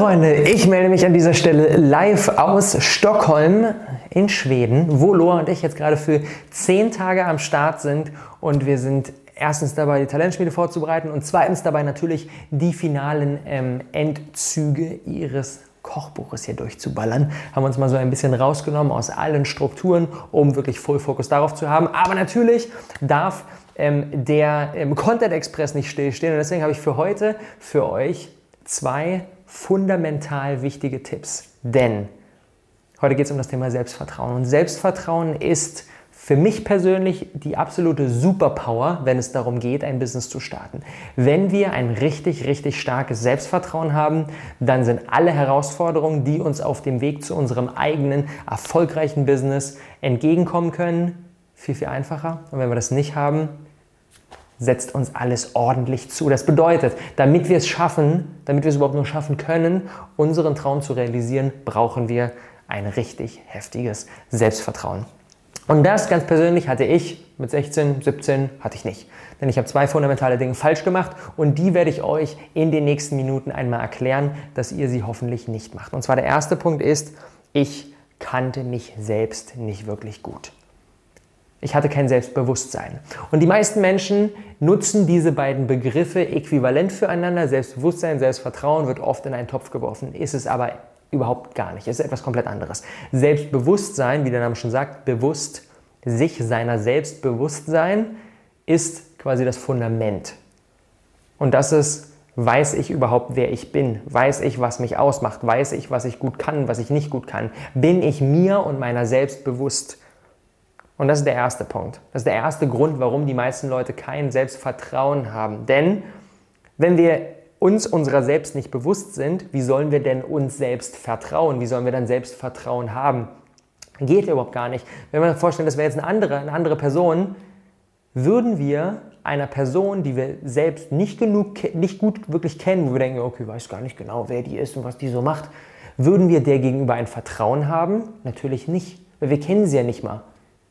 Freunde, ich melde mich an dieser Stelle live aus Stockholm in Schweden, wo Loa und ich jetzt gerade für zehn Tage am Start sind und wir sind erstens dabei, die Talentschmiede vorzubereiten und zweitens dabei natürlich die finalen ähm, Endzüge ihres Kochbuches hier durchzuballern. Haben uns mal so ein bisschen rausgenommen aus allen Strukturen, um wirklich Full Focus darauf zu haben. Aber natürlich darf ähm, der ähm, Content Express nicht stillstehen und deswegen habe ich für heute für euch zwei fundamental wichtige Tipps. Denn heute geht es um das Thema Selbstvertrauen. Und Selbstvertrauen ist für mich persönlich die absolute Superpower, wenn es darum geht, ein Business zu starten. Wenn wir ein richtig, richtig starkes Selbstvertrauen haben, dann sind alle Herausforderungen, die uns auf dem Weg zu unserem eigenen erfolgreichen Business entgegenkommen können, viel, viel einfacher. Und wenn wir das nicht haben, setzt uns alles ordentlich zu. Das bedeutet, damit wir es schaffen, damit wir es überhaupt nur schaffen können, unseren Traum zu realisieren, brauchen wir ein richtig heftiges Selbstvertrauen. Und das ganz persönlich hatte ich mit 16, 17 hatte ich nicht. Denn ich habe zwei fundamentale Dinge falsch gemacht und die werde ich euch in den nächsten Minuten einmal erklären, dass ihr sie hoffentlich nicht macht. Und zwar der erste Punkt ist, ich kannte mich selbst nicht wirklich gut. Ich hatte kein Selbstbewusstsein. Und die meisten Menschen nutzen diese beiden Begriffe äquivalent füreinander. Selbstbewusstsein, Selbstvertrauen wird oft in einen Topf geworfen, ist es aber überhaupt gar nicht. Es ist etwas komplett anderes. Selbstbewusstsein, wie der Name schon sagt, bewusst, sich seiner Selbstbewusstsein, ist quasi das Fundament. Und das ist, weiß ich überhaupt, wer ich bin? Weiß ich, was mich ausmacht? Weiß ich, was ich gut kann, was ich nicht gut kann? Bin ich mir und meiner selbst bewusst? Und das ist der erste Punkt. Das ist der erste Grund, warum die meisten Leute kein Selbstvertrauen haben. Denn wenn wir uns unserer selbst nicht bewusst sind, wie sollen wir denn uns selbst vertrauen? Wie sollen wir dann Selbstvertrauen haben? Geht überhaupt gar nicht. Wenn wir uns vorstellen, das wäre jetzt eine andere, eine andere Person, würden wir einer Person, die wir selbst nicht genug, nicht gut wirklich kennen, wo wir denken, okay, ich weiß gar nicht genau, wer die ist und was die so macht, würden wir der gegenüber ein Vertrauen haben? Natürlich nicht, weil wir kennen sie ja nicht mal.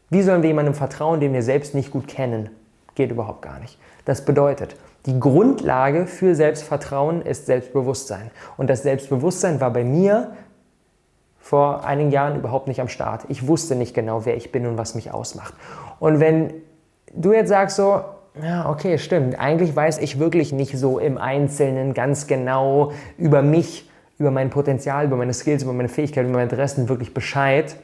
Wie sollen wir jemandem vertrauen, den wir selbst nicht gut kennen? Geht überhaupt gar nicht. Das bedeutet, die Grundlage für Selbstvertrauen ist Selbstbewusstsein. Und das Selbstbewusstsein war bei mir vor einigen Jahren überhaupt nicht am Start. Ich wusste nicht genau, wer ich bin und was mich ausmacht. Und wenn du jetzt sagst so, ja, okay, stimmt, eigentlich weiß ich wirklich nicht so im Einzelnen ganz genau über mich, über mein Potenzial, über meine Skills, über meine Fähigkeiten, über meine Interessen wirklich Bescheid,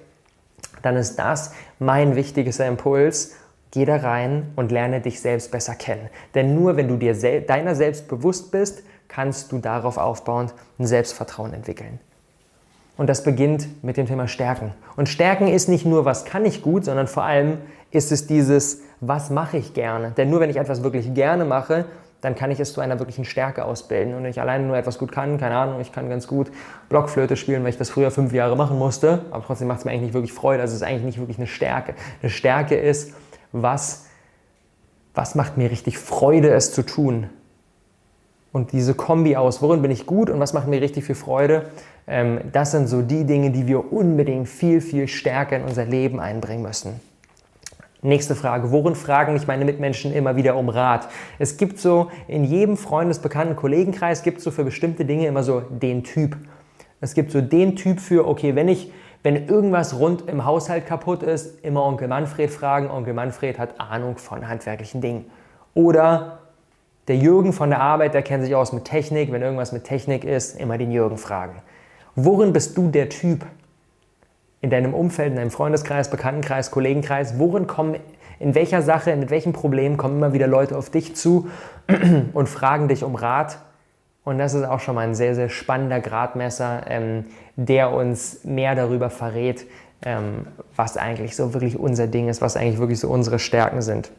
dann ist das mein wichtigster Impuls. Geh da rein und lerne dich selbst besser kennen. Denn nur wenn du dir sel deiner selbst bewusst bist, kannst du darauf aufbauend ein Selbstvertrauen entwickeln. Und das beginnt mit dem Thema Stärken. Und Stärken ist nicht nur, was kann ich gut, sondern vor allem ist es dieses, was mache ich gerne. Denn nur wenn ich etwas wirklich gerne mache, dann kann ich es zu einer wirklichen Stärke ausbilden. Und wenn ich alleine nur etwas gut kann, keine Ahnung, ich kann ganz gut Blockflöte spielen, weil ich das früher fünf Jahre machen musste, aber trotzdem macht es mir eigentlich nicht wirklich Freude. Also es ist eigentlich nicht wirklich eine Stärke. Eine Stärke ist, was, was macht mir richtig Freude, es zu tun. Und diese Kombi aus, worin bin ich gut und was macht mir richtig viel Freude, ähm, das sind so die Dinge, die wir unbedingt viel, viel stärker in unser Leben einbringen müssen. Nächste Frage. Worin fragen mich meine Mitmenschen immer wieder um Rat? Es gibt so in jedem Freundesbekannten Kollegenkreis gibt es so für bestimmte Dinge immer so den Typ. Es gibt so den Typ für, okay, wenn ich, wenn irgendwas rund im Haushalt kaputt ist, immer Onkel Manfred fragen. Onkel Manfred hat Ahnung von handwerklichen Dingen. Oder der Jürgen von der Arbeit, der kennt sich aus mit Technik. Wenn irgendwas mit Technik ist, immer den Jürgen fragen. Worin bist du der Typ? In deinem Umfeld, in deinem Freundeskreis, Bekanntenkreis, Kollegenkreis, worin kommen, in welcher Sache, mit welchen Problemen kommen immer wieder Leute auf dich zu und fragen dich um Rat. Und das ist auch schon mal ein sehr, sehr spannender Gradmesser, ähm, der uns mehr darüber verrät, ähm, was eigentlich so wirklich unser Ding ist, was eigentlich wirklich so unsere Stärken sind.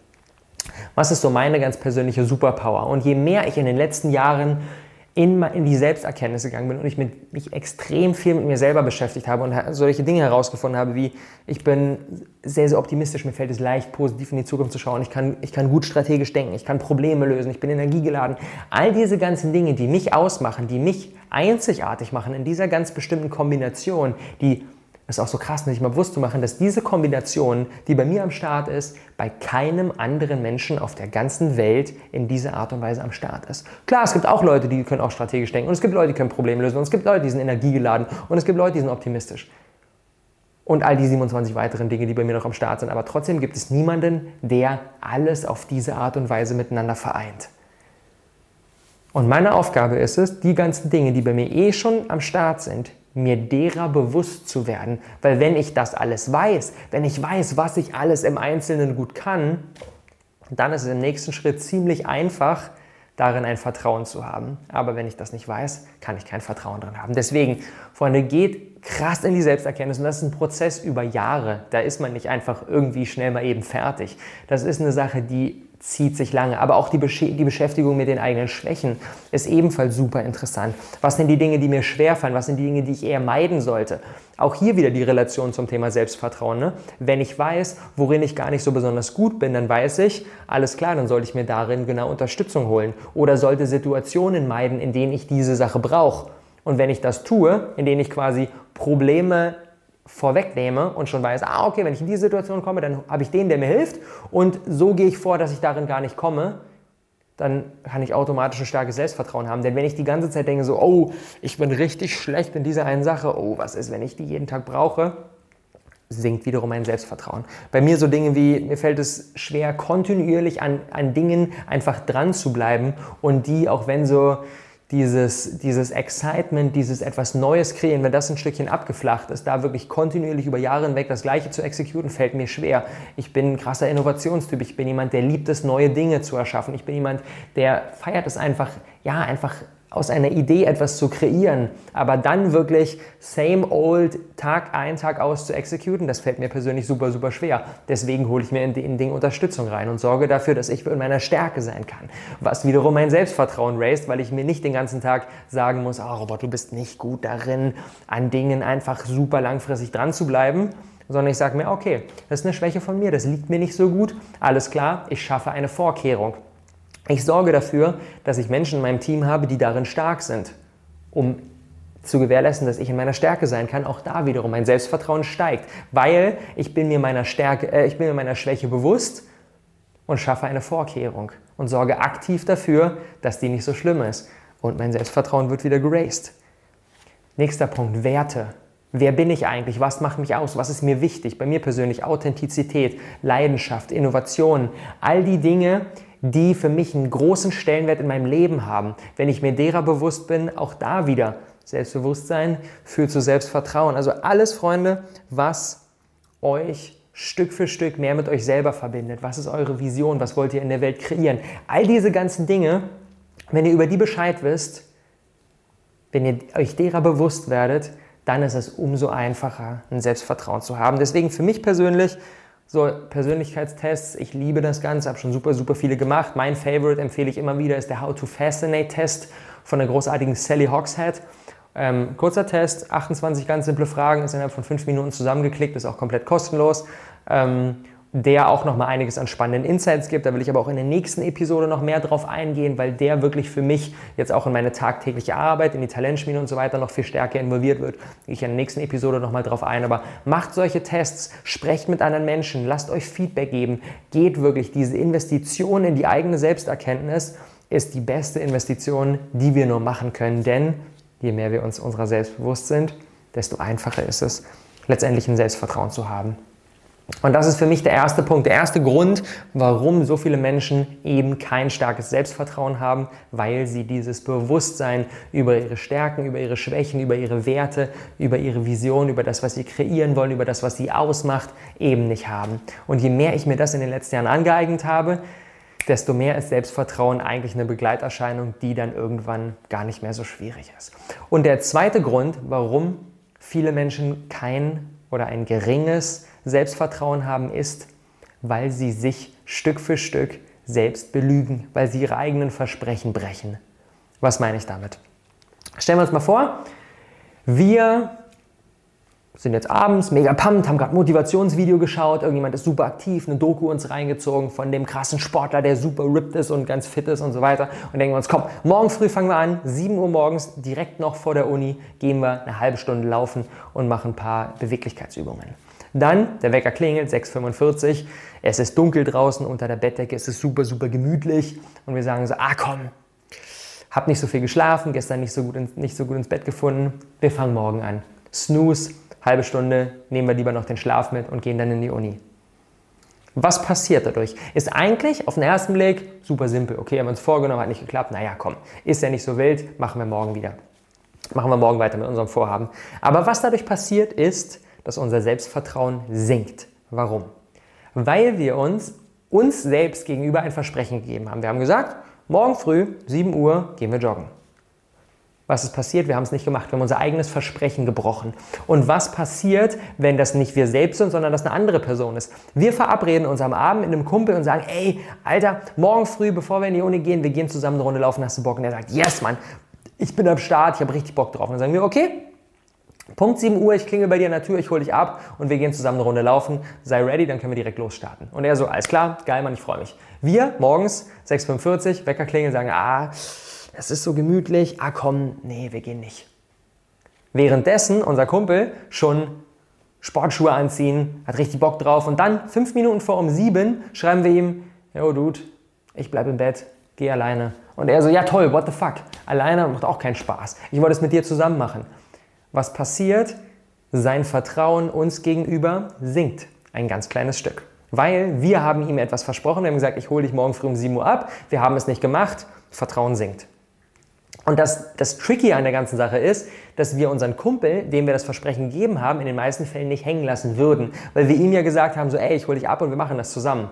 Was ist so meine ganz persönliche Superpower? Und je mehr ich in den letzten Jahren in, in die Selbsterkenntnis gegangen bin und ich mit, mich extrem viel mit mir selber beschäftigt habe und solche Dinge herausgefunden habe, wie ich bin sehr, sehr optimistisch, mir fällt es leicht, positiv in die Zukunft zu schauen, ich kann, ich kann gut strategisch denken, ich kann Probleme lösen, ich bin energiegeladen. All diese ganzen Dinge, die mich ausmachen, die mich einzigartig machen in dieser ganz bestimmten Kombination, die ist auch so krass, sich mal bewusst zu machen, dass diese Kombination, die bei mir am Start ist, bei keinem anderen Menschen auf der ganzen Welt in dieser Art und Weise am Start ist. Klar, es gibt auch Leute, die können auch strategisch denken und es gibt Leute, die können Probleme lösen und es gibt Leute, die sind energiegeladen und es gibt Leute, die sind optimistisch. Und all die 27 weiteren Dinge, die bei mir noch am Start sind. Aber trotzdem gibt es niemanden, der alles auf diese Art und Weise miteinander vereint. Und meine Aufgabe ist es, die ganzen Dinge, die bei mir eh schon am Start sind, mir derer bewusst zu werden. Weil wenn ich das alles weiß, wenn ich weiß, was ich alles im Einzelnen gut kann, dann ist es im nächsten Schritt ziemlich einfach, darin ein Vertrauen zu haben. Aber wenn ich das nicht weiß, kann ich kein Vertrauen drin haben. Deswegen, Freunde, geht krass in die Selbsterkenntnis und das ist ein Prozess über Jahre. Da ist man nicht einfach irgendwie schnell mal eben fertig. Das ist eine Sache, die zieht sich lange. Aber auch die, Besch die Beschäftigung mit den eigenen Schwächen ist ebenfalls super interessant. Was sind die Dinge, die mir schwerfallen? Was sind die Dinge, die ich eher meiden sollte? Auch hier wieder die Relation zum Thema Selbstvertrauen. Ne? Wenn ich weiß, worin ich gar nicht so besonders gut bin, dann weiß ich, alles klar, dann sollte ich mir darin genau Unterstützung holen. Oder sollte Situationen meiden, in denen ich diese Sache brauche. Und wenn ich das tue, in denen ich quasi Probleme vorwegnehme und schon weiß, ah, okay, wenn ich in diese Situation komme, dann habe ich den, der mir hilft und so gehe ich vor, dass ich darin gar nicht komme, dann kann ich automatisch ein starkes Selbstvertrauen haben. Denn wenn ich die ganze Zeit denke, so, oh, ich bin richtig schlecht in dieser einen Sache, oh, was ist, wenn ich die jeden Tag brauche, sinkt wiederum mein Selbstvertrauen. Bei mir so Dinge wie, mir fällt es schwer, kontinuierlich an, an Dingen einfach dran zu bleiben und die, auch wenn so dieses, dieses Excitement, dieses etwas Neues kreieren, wenn das ein Stückchen abgeflacht ist, da wirklich kontinuierlich über Jahre hinweg das Gleiche zu exekutieren, fällt mir schwer. Ich bin ein krasser Innovationstyp. Ich bin jemand, der liebt es, neue Dinge zu erschaffen. Ich bin jemand, der feiert es einfach, ja, einfach aus einer Idee etwas zu kreieren, aber dann wirklich same old Tag ein, Tag aus zu exekutieren, das fällt mir persönlich super, super schwer. Deswegen hole ich mir in den Dingen Unterstützung rein und sorge dafür, dass ich in meiner Stärke sein kann. Was wiederum mein Selbstvertrauen raised, weil ich mir nicht den ganzen Tag sagen muss, oh Robert, du bist nicht gut darin, an Dingen einfach super langfristig dran zu bleiben, sondern ich sage mir, okay, das ist eine Schwäche von mir, das liegt mir nicht so gut, alles klar, ich schaffe eine Vorkehrung. Ich sorge dafür, dass ich Menschen in meinem Team habe, die darin stark sind, um zu gewährleisten, dass ich in meiner Stärke sein kann, auch da wiederum mein Selbstvertrauen steigt, weil ich bin mir meiner Stärke, äh, ich bin mir meiner Schwäche bewusst und schaffe eine Vorkehrung und sorge aktiv dafür, dass die nicht so schlimm ist und mein Selbstvertrauen wird wieder geraced. Nächster Punkt, Werte. Wer bin ich eigentlich? Was macht mich aus? Was ist mir wichtig? Bei mir persönlich Authentizität, Leidenschaft, Innovation, all die Dinge, die für mich einen großen Stellenwert in meinem Leben haben. Wenn ich mir derer bewusst bin, auch da wieder Selbstbewusstsein führt zu Selbstvertrauen. Also alles, Freunde, was euch Stück für Stück mehr mit euch selber verbindet. Was ist eure Vision? Was wollt ihr in der Welt kreieren? All diese ganzen Dinge, wenn ihr über die Bescheid wisst, wenn ihr euch derer bewusst werdet, dann ist es umso einfacher, ein Selbstvertrauen zu haben. Deswegen für mich persönlich so, Persönlichkeitstests, ich liebe das Ganze, habe schon super, super viele gemacht. Mein Favorite empfehle ich immer wieder ist der How to Fascinate Test von der großartigen Sally Hogshead. Ähm, kurzer Test, 28 ganz simple Fragen, ist innerhalb von 5 Minuten zusammengeklickt, ist auch komplett kostenlos. Ähm, der auch noch mal einiges an spannenden Insights gibt. Da will ich aber auch in der nächsten Episode noch mehr drauf eingehen, weil der wirklich für mich jetzt auch in meine tagtägliche Arbeit, in die Talentschmiede und so weiter noch viel stärker involviert wird. Gehe ich in der nächsten Episode noch mal drauf ein. Aber macht solche Tests, sprecht mit anderen Menschen, lasst euch Feedback geben. Geht wirklich diese Investition in die eigene Selbsterkenntnis ist die beste Investition, die wir nur machen können. Denn je mehr wir uns unserer selbst bewusst sind, desto einfacher ist es, letztendlich ein Selbstvertrauen zu haben. Und das ist für mich der erste Punkt, der erste Grund, warum so viele Menschen eben kein starkes Selbstvertrauen haben, weil sie dieses Bewusstsein über ihre Stärken, über ihre Schwächen, über ihre Werte, über ihre Vision, über das, was sie kreieren wollen, über das, was sie ausmacht, eben nicht haben. Und je mehr ich mir das in den letzten Jahren angeeignet habe, desto mehr ist Selbstvertrauen eigentlich eine Begleiterscheinung, die dann irgendwann gar nicht mehr so schwierig ist. Und der zweite Grund, warum viele Menschen kein oder ein geringes Selbstvertrauen haben, ist, weil sie sich Stück für Stück selbst belügen, weil sie ihre eigenen Versprechen brechen. Was meine ich damit? Stellen wir uns mal vor, wir sind jetzt abends mega pumped, haben gerade Motivationsvideo geschaut, irgendjemand ist super aktiv, eine Doku uns reingezogen von dem krassen Sportler, der super ripped ist und ganz fit ist und so weiter und denken uns, komm, morgen früh fangen wir an, 7 Uhr morgens, direkt noch vor der Uni, gehen wir eine halbe Stunde laufen und machen ein paar Beweglichkeitsübungen. Dann, der Wecker klingelt, 6.45 Uhr, es ist dunkel draußen unter der Bettdecke, es ist super, super gemütlich und wir sagen so, ah komm, hab nicht so viel geschlafen, gestern nicht so gut, in, nicht so gut ins Bett gefunden, wir fangen morgen an. Snooze, halbe Stunde, nehmen wir lieber noch den Schlaf mit und gehen dann in die Uni. Was passiert dadurch? Ist eigentlich auf den ersten Blick super simpel. Okay, haben wir uns vorgenommen, hat nicht geklappt. Naja, komm, ist ja nicht so wild, machen wir morgen wieder. Machen wir morgen weiter mit unserem Vorhaben. Aber was dadurch passiert, ist, dass unser Selbstvertrauen sinkt. Warum? Weil wir uns uns selbst gegenüber ein Versprechen gegeben haben. Wir haben gesagt, morgen früh, 7 Uhr, gehen wir joggen. Was ist passiert? Wir haben es nicht gemacht. Wir haben unser eigenes Versprechen gebrochen. Und was passiert, wenn das nicht wir selbst sind, sondern das eine andere Person ist? Wir verabreden uns am Abend mit einem Kumpel und sagen, ey, Alter, morgen früh, bevor wir in die Uni gehen, wir gehen zusammen eine Runde laufen, hast du Bock? Und er sagt, yes, Mann, ich bin am Start, ich habe richtig Bock drauf. Und dann sagen wir, okay, Punkt 7 Uhr, ich klingel bei dir an der Tür, ich hole dich ab und wir gehen zusammen eine Runde laufen. Sei ready, dann können wir direkt losstarten. Und er so, alles klar, geil, Mann, ich freue mich. Wir morgens 6.45 Wecker klingeln, sagen, ah, es ist so gemütlich, ah komm, nee, wir gehen nicht. Währenddessen unser Kumpel schon Sportschuhe anziehen, hat richtig Bock drauf und dann fünf Minuten vor um sieben schreiben wir ihm, yo Dude, ich bleib im Bett, geh alleine. Und er so, ja toll, what the fuck, alleine macht auch keinen Spaß. Ich wollte es mit dir zusammen machen. Was passiert? Sein Vertrauen uns gegenüber sinkt ein ganz kleines Stück. Weil wir haben ihm etwas versprochen, wir haben gesagt, ich hole dich morgen früh um 7 Uhr ab, wir haben es nicht gemacht, Vertrauen sinkt. Und das, das Tricky an der ganzen Sache ist, dass wir unseren Kumpel, dem wir das Versprechen gegeben haben, in den meisten Fällen nicht hängen lassen würden. Weil wir ihm ja gesagt haben, so, ey, ich hole dich ab und wir machen das zusammen.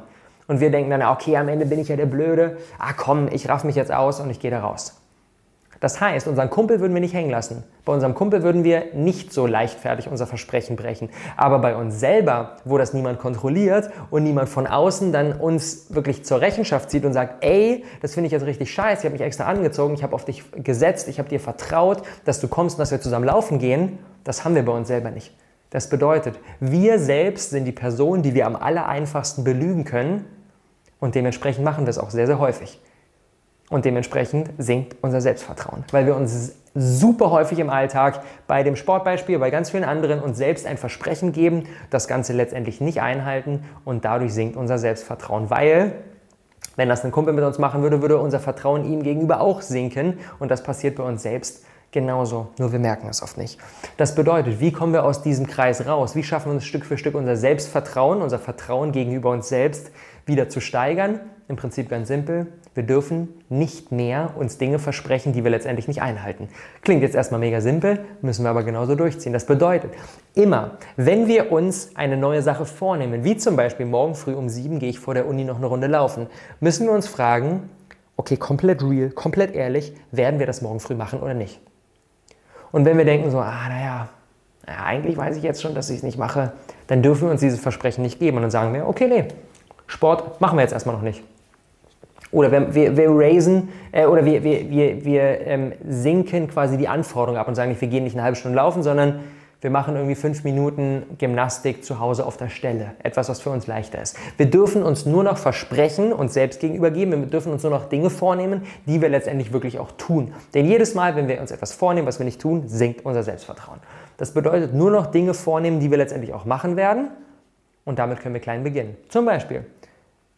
Und wir denken dann, okay, am Ende bin ich ja der Blöde. Ah komm, ich raff mich jetzt aus und ich gehe da raus. Das heißt, unseren Kumpel würden wir nicht hängen lassen. Bei unserem Kumpel würden wir nicht so leichtfertig unser Versprechen brechen. Aber bei uns selber, wo das niemand kontrolliert und niemand von außen dann uns wirklich zur Rechenschaft zieht und sagt, ey, das finde ich jetzt richtig scheiße, ich habe mich extra angezogen, ich habe auf dich gesetzt, ich habe dir vertraut, dass du kommst und dass wir zusammen laufen gehen, das haben wir bei uns selber nicht. Das bedeutet, wir selbst sind die Person, die wir am aller einfachsten belügen können und dementsprechend machen wir es auch sehr, sehr häufig. Und dementsprechend sinkt unser Selbstvertrauen, weil wir uns super häufig im Alltag bei dem Sportbeispiel, bei ganz vielen anderen uns selbst ein Versprechen geben, das Ganze letztendlich nicht einhalten und dadurch sinkt unser Selbstvertrauen, weil wenn das ein Kumpel mit uns machen würde, würde unser Vertrauen ihm gegenüber auch sinken und das passiert bei uns selbst genauso, nur wir merken es oft nicht. Das bedeutet, wie kommen wir aus diesem Kreis raus? Wie schaffen wir uns Stück für Stück unser Selbstvertrauen, unser Vertrauen gegenüber uns selbst wieder zu steigern? Im Prinzip ganz simpel. Wir dürfen nicht mehr uns Dinge versprechen, die wir letztendlich nicht einhalten. Klingt jetzt erstmal mega simpel, müssen wir aber genauso durchziehen. Das bedeutet, immer, wenn wir uns eine neue Sache vornehmen, wie zum Beispiel morgen früh um sieben gehe ich vor der Uni noch eine Runde laufen, müssen wir uns fragen, okay, komplett real, komplett ehrlich, werden wir das morgen früh machen oder nicht? Und wenn wir denken so, ah, naja, naja eigentlich weiß ich jetzt schon, dass ich es nicht mache, dann dürfen wir uns dieses Versprechen nicht geben. Und dann sagen wir, okay, nee, Sport machen wir jetzt erstmal noch nicht. Oder wir, wir, wir raisen äh, oder wir, wir, wir, wir ähm, sinken quasi die Anforderungen ab und sagen nicht, wir gehen nicht eine halbe Stunde laufen, sondern wir machen irgendwie fünf Minuten Gymnastik zu Hause auf der Stelle. Etwas, was für uns leichter ist. Wir dürfen uns nur noch versprechen, uns selbst gegenüber geben. Wir dürfen uns nur noch Dinge vornehmen, die wir letztendlich wirklich auch tun. Denn jedes Mal, wenn wir uns etwas vornehmen, was wir nicht tun, sinkt unser Selbstvertrauen. Das bedeutet nur noch Dinge vornehmen, die wir letztendlich auch machen werden. Und damit können wir klein beginnen. Zum Beispiel,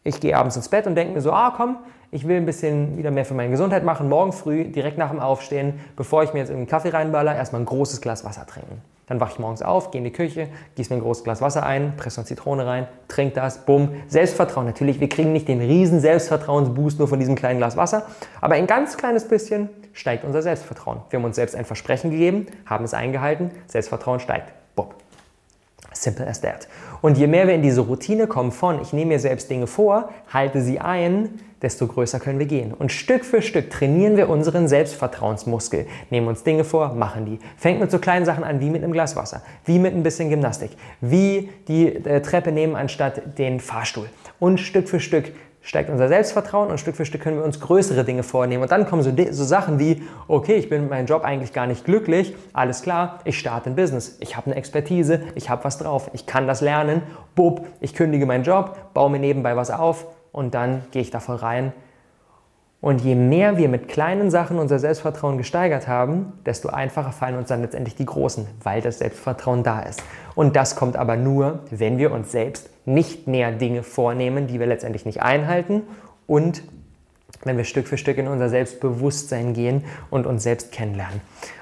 ich gehe abends ins Bett und denke mir so, ah komm, ich will ein bisschen wieder mehr für meine Gesundheit machen. Morgen früh, direkt nach dem Aufstehen, bevor ich mir jetzt einen Kaffee reinballer, erstmal ein großes Glas Wasser trinken. Dann wache ich morgens auf, gehe in die Küche, gieße mir ein großes Glas Wasser ein, presse eine Zitrone rein, trinke das, bumm. Selbstvertrauen. Natürlich, wir kriegen nicht den riesen Selbstvertrauensboost nur von diesem kleinen Glas Wasser, aber ein ganz kleines bisschen steigt unser Selbstvertrauen. Wir haben uns selbst ein Versprechen gegeben, haben es eingehalten, Selbstvertrauen steigt. Bob. Simple as that. Und je mehr wir in diese Routine kommen von, ich nehme mir selbst Dinge vor, halte sie ein, desto größer können wir gehen. Und Stück für Stück trainieren wir unseren Selbstvertrauensmuskel, nehmen uns Dinge vor, machen die. Fängt mit so kleinen Sachen an, wie mit einem Glas Wasser, wie mit ein bisschen Gymnastik, wie die äh, Treppe nehmen anstatt den Fahrstuhl. Und Stück für Stück steigt unser Selbstvertrauen und Stück für Stück können wir uns größere Dinge vornehmen. Und dann kommen so, so Sachen wie, okay, ich bin mit meinem Job eigentlich gar nicht glücklich, alles klar, ich starte ein Business, ich habe eine Expertise, ich habe was drauf, ich kann das lernen, bub, ich kündige meinen Job, baue mir nebenbei was auf und dann gehe ich da voll rein. Und je mehr wir mit kleinen Sachen unser Selbstvertrauen gesteigert haben, desto einfacher fallen uns dann letztendlich die großen, weil das Selbstvertrauen da ist. Und das kommt aber nur, wenn wir uns selbst nicht mehr Dinge vornehmen, die wir letztendlich nicht einhalten und wenn wir Stück für Stück in unser Selbstbewusstsein gehen und uns selbst kennenlernen.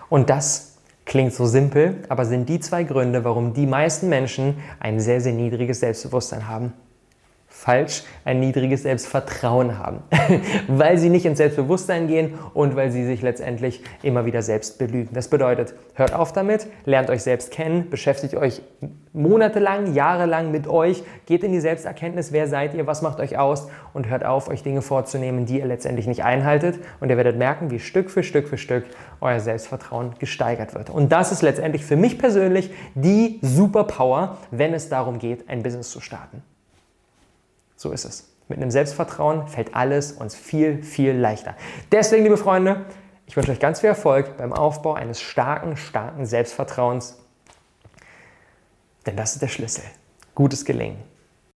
Und das klingt so simpel, aber sind die zwei Gründe, warum die meisten Menschen ein sehr, sehr niedriges Selbstbewusstsein haben falsch ein niedriges Selbstvertrauen haben, weil sie nicht ins Selbstbewusstsein gehen und weil sie sich letztendlich immer wieder selbst belügen. Das bedeutet, hört auf damit, lernt euch selbst kennen, beschäftigt euch monatelang, jahrelang mit euch, geht in die Selbsterkenntnis, wer seid ihr, was macht euch aus und hört auf, euch Dinge vorzunehmen, die ihr letztendlich nicht einhaltet und ihr werdet merken, wie Stück für Stück für Stück euer Selbstvertrauen gesteigert wird. Und das ist letztendlich für mich persönlich die Superpower, wenn es darum geht, ein Business zu starten. So ist es. Mit einem Selbstvertrauen fällt alles uns viel, viel leichter. Deswegen, liebe Freunde, ich wünsche euch ganz viel Erfolg beim Aufbau eines starken, starken Selbstvertrauens. Denn das ist der Schlüssel. Gutes Gelingen.